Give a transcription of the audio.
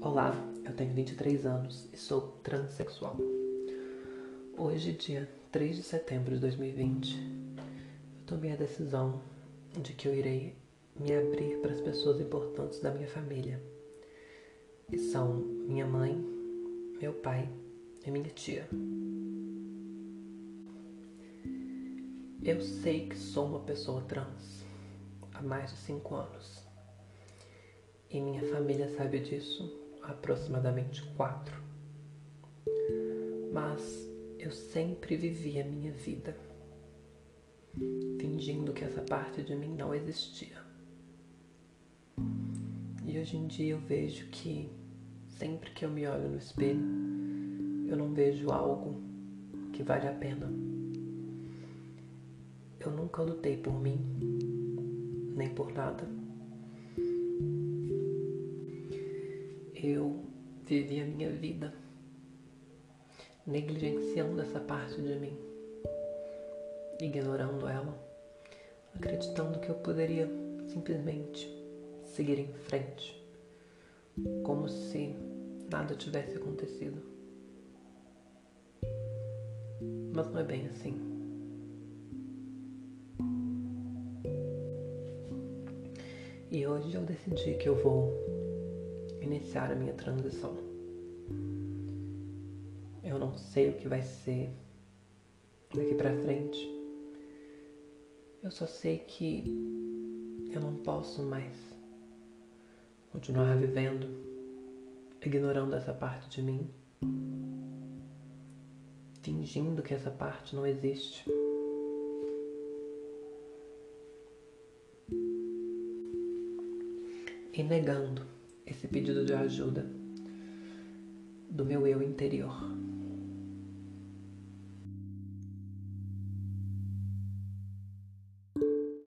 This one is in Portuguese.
Olá, eu tenho 23 anos e sou transexual. Hoje, dia 3 de setembro de 2020, eu tomei a decisão de que eu irei me abrir para as pessoas importantes da minha família, que são minha mãe, meu pai e minha tia. Eu sei que sou uma pessoa trans há mais de cinco anos. E minha família sabe disso aproximadamente quatro. Mas eu sempre vivi a minha vida fingindo que essa parte de mim não existia. E hoje em dia eu vejo que sempre que eu me olho no espelho, eu não vejo algo que vale a pena. Eu nunca lutei por mim, nem por nada. Eu vivi a minha vida negligenciando essa parte de mim, ignorando ela, acreditando que eu poderia simplesmente seguir em frente, como se nada tivesse acontecido. Mas não é bem assim. E hoje eu decidi que eu vou iniciar a minha transição. Eu não sei o que vai ser daqui para frente. Eu só sei que eu não posso mais continuar vivendo ignorando essa parte de mim, fingindo que essa parte não existe. e negando esse pedido de ajuda do meu eu interior.